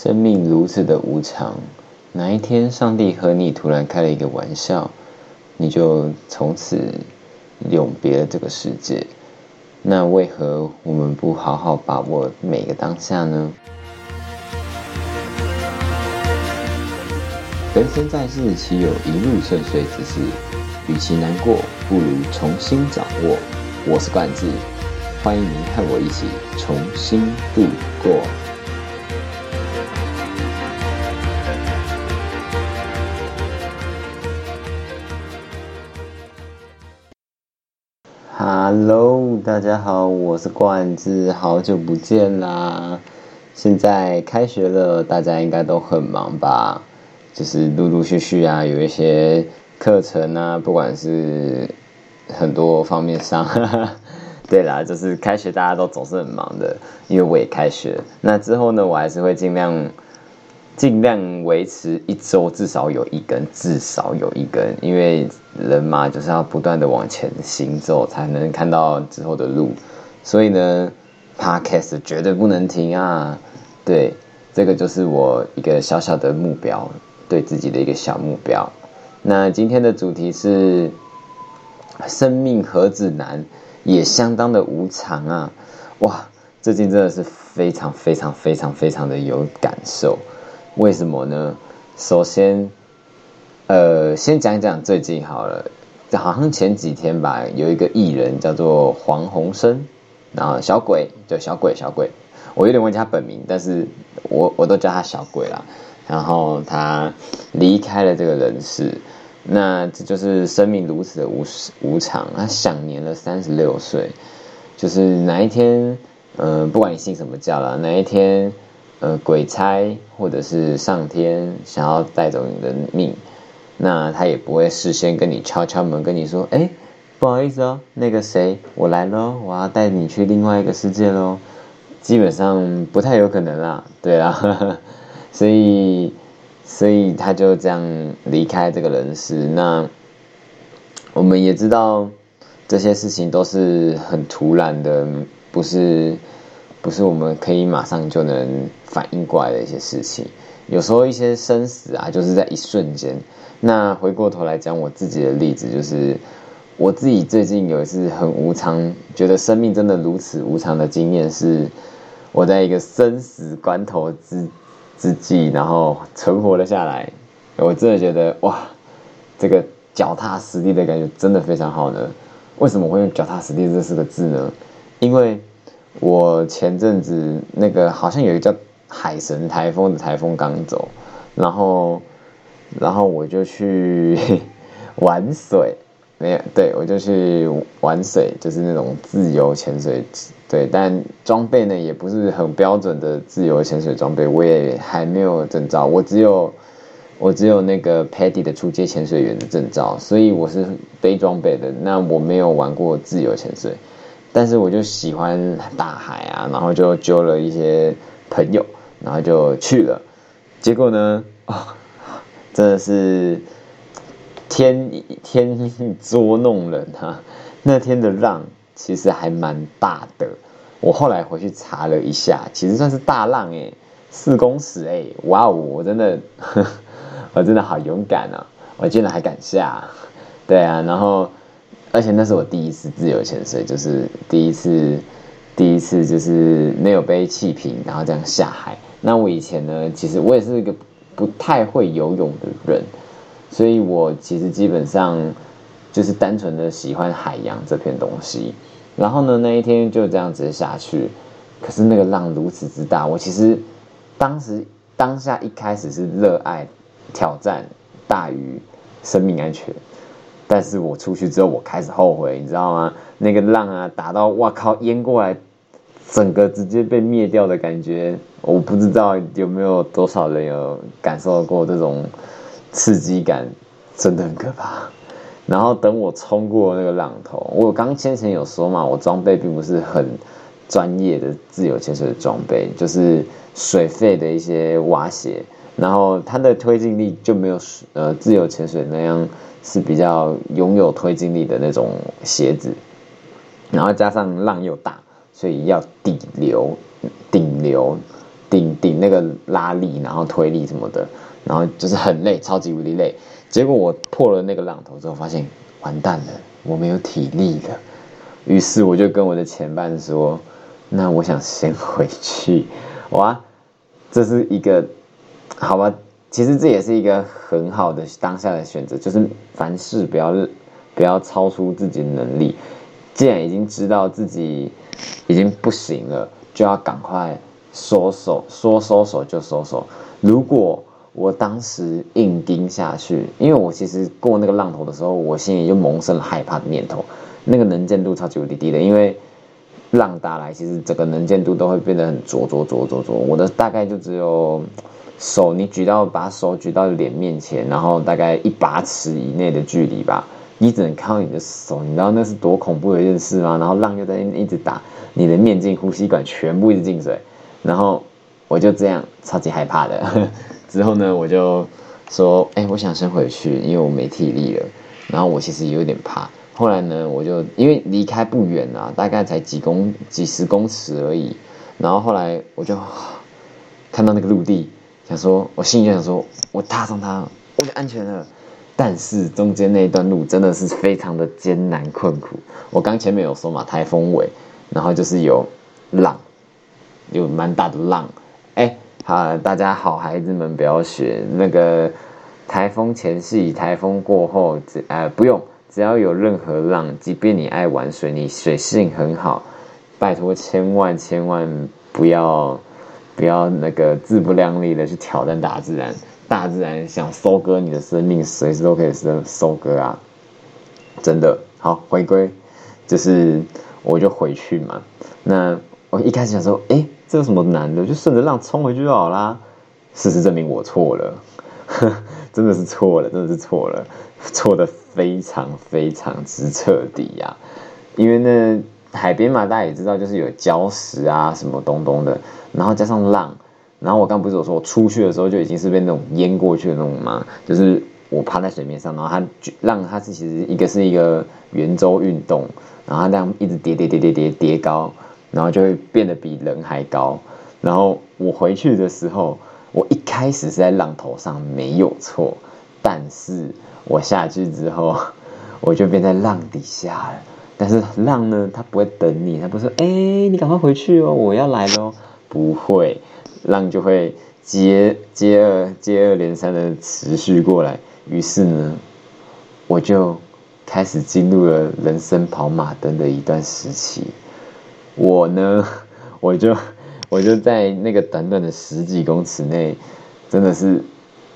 生命如此的无常，哪一天上帝和你突然开了一个玩笑，你就从此永别了这个世界？那为何我们不好好把握每个当下呢？人生在世，岂有一路顺遂之事？与其难过，不如重新掌握。我是冠志，欢迎您和我一起重新度过。大家好，我是冠志，好久不见啦！现在开学了，大家应该都很忙吧？就是陆陆续续啊，有一些课程啊，不管是很多方面上，对啦，就是开学大家都总是很忙的，因为我也开学。那之后呢，我还是会尽量尽量维持一周至少有一根，至少有一根，因为人嘛就是要不断的往前行走，才能看到之后的路。所以呢，Podcast 绝对不能停啊！对，这个就是我一个小小的目标。对自己的一个小目标。那今天的主题是：生命何止难，也相当的无常啊！哇，最近真的是非常非常非常非常的有感受。为什么呢？首先，呃，先讲讲最近好了。好像前几天吧，有一个艺人叫做黄鸿升，然后小鬼，就小鬼小鬼，我有点忘记他本名，但是我我都叫他小鬼啦。然后他离开了这个人世，那这就是生命如此的无无常。他享年了三十六岁，就是哪一天，呃，不管你信什么教了，哪一天，呃，鬼差或者是上天想要带走你的命，那他也不会事先跟你敲敲门，跟你说，哎，不好意思哦，那个谁，我来喽，我要带你去另外一个世界喽。基本上不太有可能啦，对啊。所以，所以他就这样离开这个人世。那我们也知道，这些事情都是很突然的，不是不是我们可以马上就能反应过来的一些事情。有时候一些生死啊，就是在一瞬间。那回过头来讲我自己的例子，就是我自己最近有一次很无常，觉得生命真的如此无常的经验，是我在一个生死关头之。之际，然后存活了下来，我真的觉得哇，这个脚踏实地的感觉真的非常好呢。为什么会用脚踏实地这四个字呢？因为我前阵子那个好像有一个叫海神台风的台风刚走，然后，然后我就去 玩水。没有，对我就去玩水，就是那种自由潜水，对，但装备呢也不是很标准的自由潜水装备，我也还没有证照，我只有我只有那个 Paddy 的初阶潜水员的证照，所以我是背装备的，那我没有玩过自由潜水，但是我就喜欢大海啊，然后就揪了一些朋友，然后就去了，结果呢，真的是。天天捉弄人哈，那天的浪其实还蛮大的。我后来回去查了一下，其实算是大浪诶，四公尺诶，哇哦，我真的，我真的好勇敢啊！我竟然还敢下，对啊，然后而且那是我第一次自由潜水，就是第一次，第一次就是没有背气瓶，然后这样下海。那我以前呢，其实我也是一个不太会游泳的人。所以我其实基本上就是单纯的喜欢海洋这片东西，然后呢那一天就这样子下去，可是那个浪如此之大，我其实当时当下一开始是热爱挑战大于生命安全，但是我出去之后我开始后悔，你知道吗？那个浪啊打到哇靠淹过来，整个直接被灭掉的感觉，我不知道有没有多少人有感受过这种。刺激感真的很可怕。然后等我冲过那个浪头，我刚先前有说嘛，我装备并不是很专业的自由潜水的装备，就是水肺的一些蛙鞋，然后它的推进力就没有呃自由潜水那样是比较拥有推进力的那种鞋子，然后加上浪又大，所以要底流顶流。顶顶那个拉力，然后推力什么的，然后就是很累，超级无敌累。结果我破了那个浪头之后，发现完蛋了，我没有体力了。于是我就跟我的前伴说：“那我想先回去。”哇，这是一个好吧？其实这也是一个很好的当下的选择，就是凡事不要不要超出自己的能力。既然已经知道自己已经不行了，就要赶快收手，说收手就收手。如果我当时硬盯下去，因为我其实过那个浪头的时候，我心里就萌生了害怕的念头。那个能见度超级无敌低的，因为浪打来，其实整个能见度都会变得很灼灼灼灼灼。我的大概就只有手，你举到把手举到脸面前，然后大概一把尺以内的距离吧，你只能看到你的手，你知道那是多恐怖的一件事吗？然后浪就在一直打，你的面镜、呼吸管全部一直进水，然后我就这样超级害怕的。之后呢，我就说：“哎，我想先回去，因为我没体力了。”然后我其实也有点怕。后来呢，我就因为离开不远啊，大概才几公几十公尺而已。然后后来我就看到那个陆地，想说，我心里就想说，我踏上它，我就安全了。但是中间那一段路真的是非常的艰难困苦。我刚前面有说嘛，台风尾，然后就是有浪，有蛮大的浪，哎。好，大家好，孩子们不要学那个台风前夕、台风过后，只呃不用，只要有任何浪，即便你爱玩水，你水性很好，拜托千万千万不要不要那个自不量力的去挑战大自然，大自然想收割你的生命，随时都可以收收割啊！真的好，回归就是我就回去嘛。那我一开始想说，哎。这有什么难的？就顺着浪冲回去就好啦。事实证明我错了，真的是错了，真的是错了，错的非常非常之彻底呀。因为呢，海边嘛，大家也知道，就是有礁石啊，什么东东的，然后加上浪，然后我刚不是有说，我出去的时候就已经是被那种淹过去的那种嘛？就是我趴在水面上，然后它浪它是其实一个是一个圆周运动，然后它这样一直叠叠叠叠叠叠高。然后就会变得比人还高。然后我回去的时候，我一开始是在浪头上没有错，但是我下去之后，我就变在浪底下了。但是浪呢，它不会等你，它不是哎，你赶快回去哦，我要来喽，不会，浪就会接接二接二连三的持续过来。于是呢，我就开始进入了人生跑马灯的一段时期。我呢，我就我就在那个短短的十几公尺内，真的是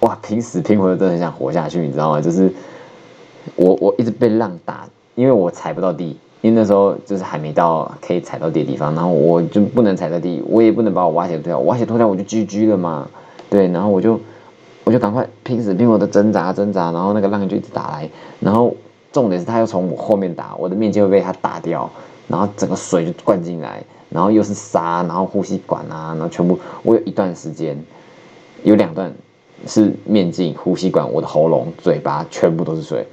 哇，拼死拼活的，真的很想活下去，你知道吗？就是我我一直被浪打，因为我踩不到地，因为那时候就是还没到可以踩到地的地方，然后我就不能踩到地，我也不能把我蛙鞋脱掉，蛙鞋脱掉我就 GG 了嘛，对，然后我就我就赶快拼死拼活的挣扎挣扎，然后那个浪就一直打来，然后重点是他又从我后面打，我的面镜会被他打掉。然后整个水就灌进来，然后又是沙，然后呼吸管啊，然后全部。我有一段时间，有两段是面镜、呼吸管，我的喉咙、嘴巴全部都是水，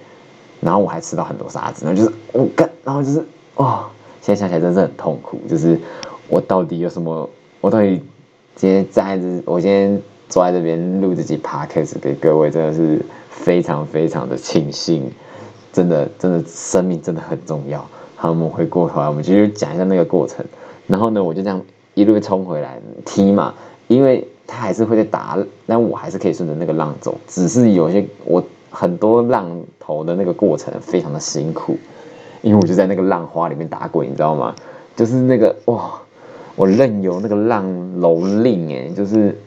然后我还吃到很多沙子，然后就是我干，然后就是哦，现在想起来真是很痛苦。就是我到底有什么？我到底今天在这，我今天坐在这边录这集 podcast 给各位，真的是非常非常的庆幸，真的真的生命真的很重要。好，我们回过头来，我们继续讲一下那个过程。然后呢，我就这样一路冲回来踢嘛，因为他还是会在打，但我还是可以顺着那个浪走。只是有些我很多浪头的那个过程非常的辛苦，因为我就在那个浪花里面打滚，你知道吗？就是那个哇，我任由那个浪蹂躏，哎，就是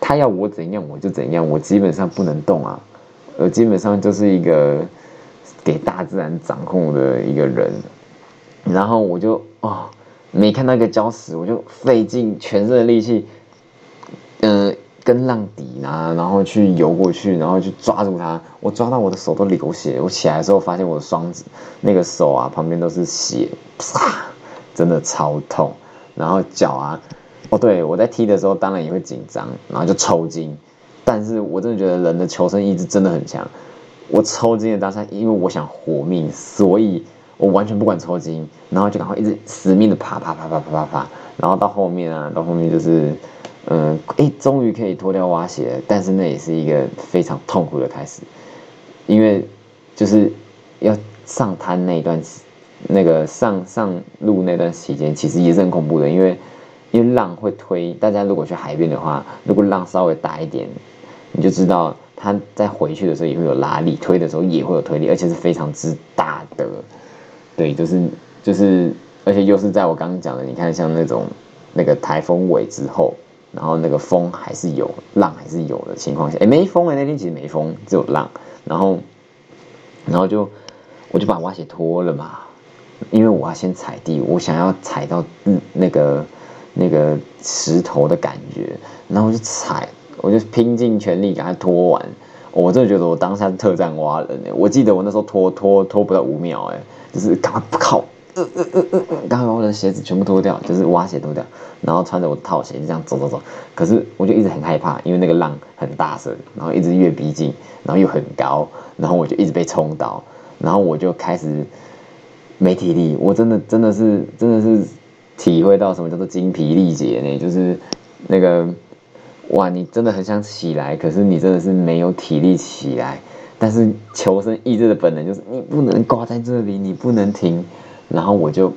他要我怎样我就怎样，我基本上不能动啊，我基本上就是一个给大自然掌控的一个人。然后我就哦，没看到一个礁石，我就费尽全身的力气，嗯，跟浪底啊，然后去游过去，然后去抓住它。我抓到我的手都流血。我起来的时候发现我的双子那个手啊，旁边都是血，啪，真的超痛。然后脚啊，哦，对我在踢的时候当然也会紧张，然后就抽筋。但是我真的觉得人的求生意志真的很强。我抽筋的当下，因为我想活命，所以。我完全不管抽筋，然后就赶快一直死命的爬爬爬爬爬爬爬，然后到后面啊，到后面就是嗯，哎，终于可以脱掉蛙鞋，但是那也是一个非常痛苦的开始，因为就是要上滩那一段，那个上上路那段期间，其实也是很恐怖的，因为因为浪会推，大家如果去海边的话，如果浪稍微大一点，你就知道它在回去的时候也会有拉力，推的时候也会有推力，而且是非常之大的，对，就是就是。而且又是在我刚刚讲的，你看像那种那个台风尾之后，然后那个风还是有，浪还是有的情况下，哎，没风哎，那天其实没风，只有浪，然后，然后就我就把蛙鞋脱了嘛，因为我要先踩地，我想要踩到嗯那个那个石头的感觉，然后我就踩，我就拼尽全力给它脱完，我真的觉得我当下是特战蛙人哎，我记得我那时候脱脱脱不到五秒哎，就是赶快靠。嗯嗯嗯嗯嗯，刚把我的鞋子全部脱掉，就是蛙鞋脱掉，然后穿着我的套鞋就这样走走走。可是我就一直很害怕，因为那个浪很大声，然后一直越逼近，然后又很高，然后我就一直被冲倒，然后我就开始没体力。我真的真的是真的是体会到什么叫做精疲力竭呢？就是那个哇，你真的很想起来，可是你真的是没有体力起来。但是求生意志的本能就是你不能挂在这里，你不能停。然后我就，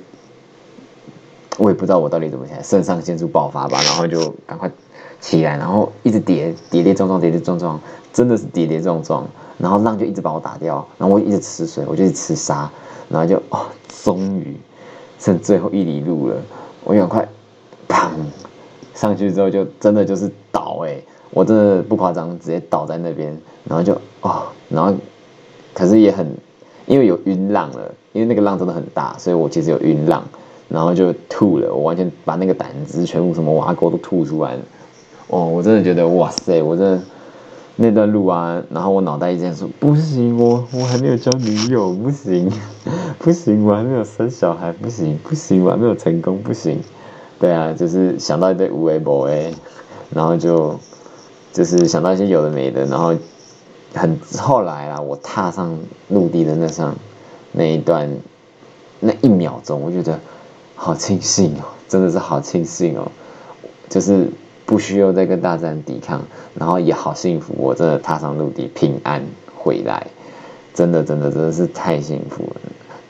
我也不知道我到底怎么起来，肾上腺素爆发吧，然后就赶快起来，然后一直跌跌跌撞撞，跌跌撞撞，真的是跌跌撞撞，然后浪就一直把我打掉，然后我一直吃水，我就一直吃沙，然后就哦，终于剩最后一里路了，我赶快，砰，上去之后就真的就是倒哎，我真的不夸张，直接倒在那边，然后就哦，然后可是也很。因为有晕浪了，因为那个浪真的很大，所以我其实有晕浪，然后就吐了，我完全把那个胆汁全部什么挖沟都吐出来了。哦，我真的觉得哇塞，我真的那段路啊，然后我脑袋一直在说不行，我我还没有交女友，不行，不行，我还 没有生小孩，不行，不行，我还没有成功，不行。对啊，就是想到一堆无为博哎，然后就就是想到一些有的没的，然后。很后来啊，我踏上陆地的那上那一段那一秒钟，我觉得好庆幸哦，真的是好庆幸哦，就是不需要再跟大自然抵抗，然后也好幸福，我真的踏上陆地平安回来，真的真的真的是太幸福了，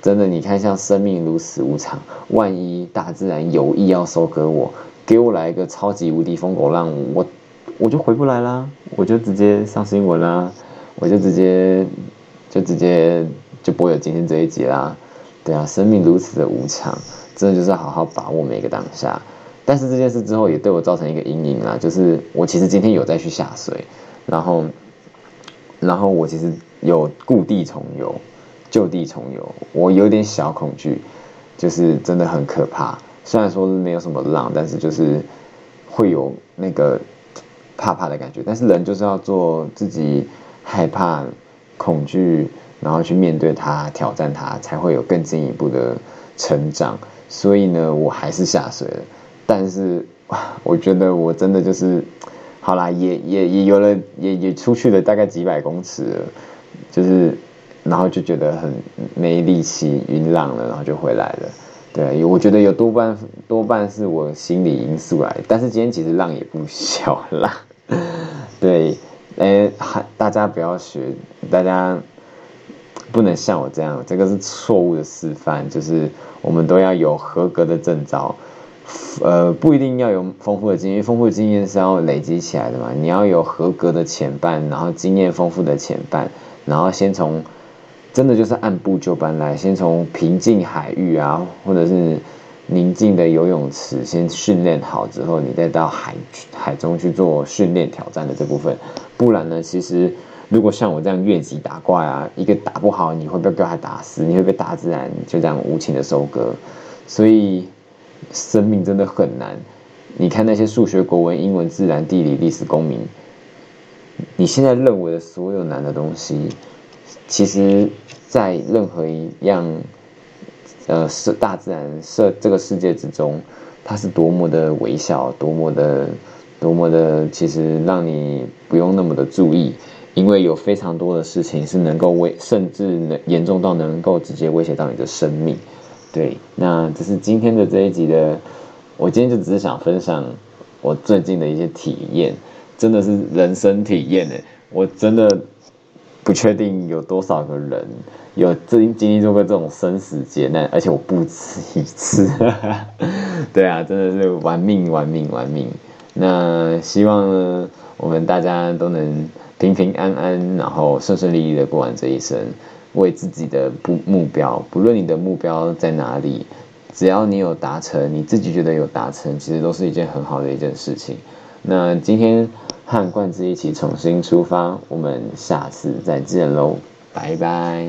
真的你看像生命如此无常，万一大自然有意要收割我，给我来一个超级无敌疯狗浪，我我就回不来啦，我就直接上新闻啦。我就直接，就直接就不会有今天这一集啦，对啊，生命如此的无常，真的就是好好把握每个当下。但是这件事之后也对我造成一个阴影啦，就是我其实今天有再去下水，然后，然后我其实有故地重游，就地重游，我有点小恐惧，就是真的很可怕。虽然说没有什么浪，但是就是会有那个怕怕的感觉。但是人就是要做自己。害怕、恐惧，然后去面对它、挑战它，才会有更进一步的成长。所以呢，我还是下水了。但是，我觉得我真的就是，好啦，也也也有了，也也出去了大概几百公尺，就是，然后就觉得很没力气、晕浪了，然后就回来了。对，我觉得有多半多半是我心理因素来，但是今天其实浪也不小啦，对。哎，还大家不要学，大家不能像我这样，这个是错误的示范。就是我们都要有合格的证照，呃，不一定要有丰富的经验，丰富的经验是要累积起来的嘛。你要有合格的前半，然后经验丰富的前半，然后先从真的就是按部就班来，先从平静海域啊，或者是。宁静的游泳池，先训练好之后，你再到海海中去做训练挑战的这部分。不然呢，其实如果像我这样越级打怪啊，一个打不好，你会被被它打死，你会被大自然就这样无情的收割。所以生命真的很难。你看那些数学、国文、英文、自然、地理、历史、公民，你现在认为的所有难的东西，其实在任何一样。呃，是大自然设这个世界之中，它是多么的微小，多么的，多么的，其实让你不用那么的注意，因为有非常多的事情是能够威，甚至能严重到能够直接威胁到你的生命。对，那这是今天的这一集的，我今天就只是想分享我最近的一些体验，真的是人生体验诶，我真的不确定有多少个人有经经历过这种生死劫难，而且我不止一次，对啊，真的是玩命玩命玩命。那希望呢，我们大家都能平平安安，然后顺顺利利的过完这一生，为自己的不目标，不论你的目标在哪里。只要你有达成，你自己觉得有达成，其实都是一件很好的一件事情。那今天和罐子一起重新出发，我们下次再见喽，拜拜。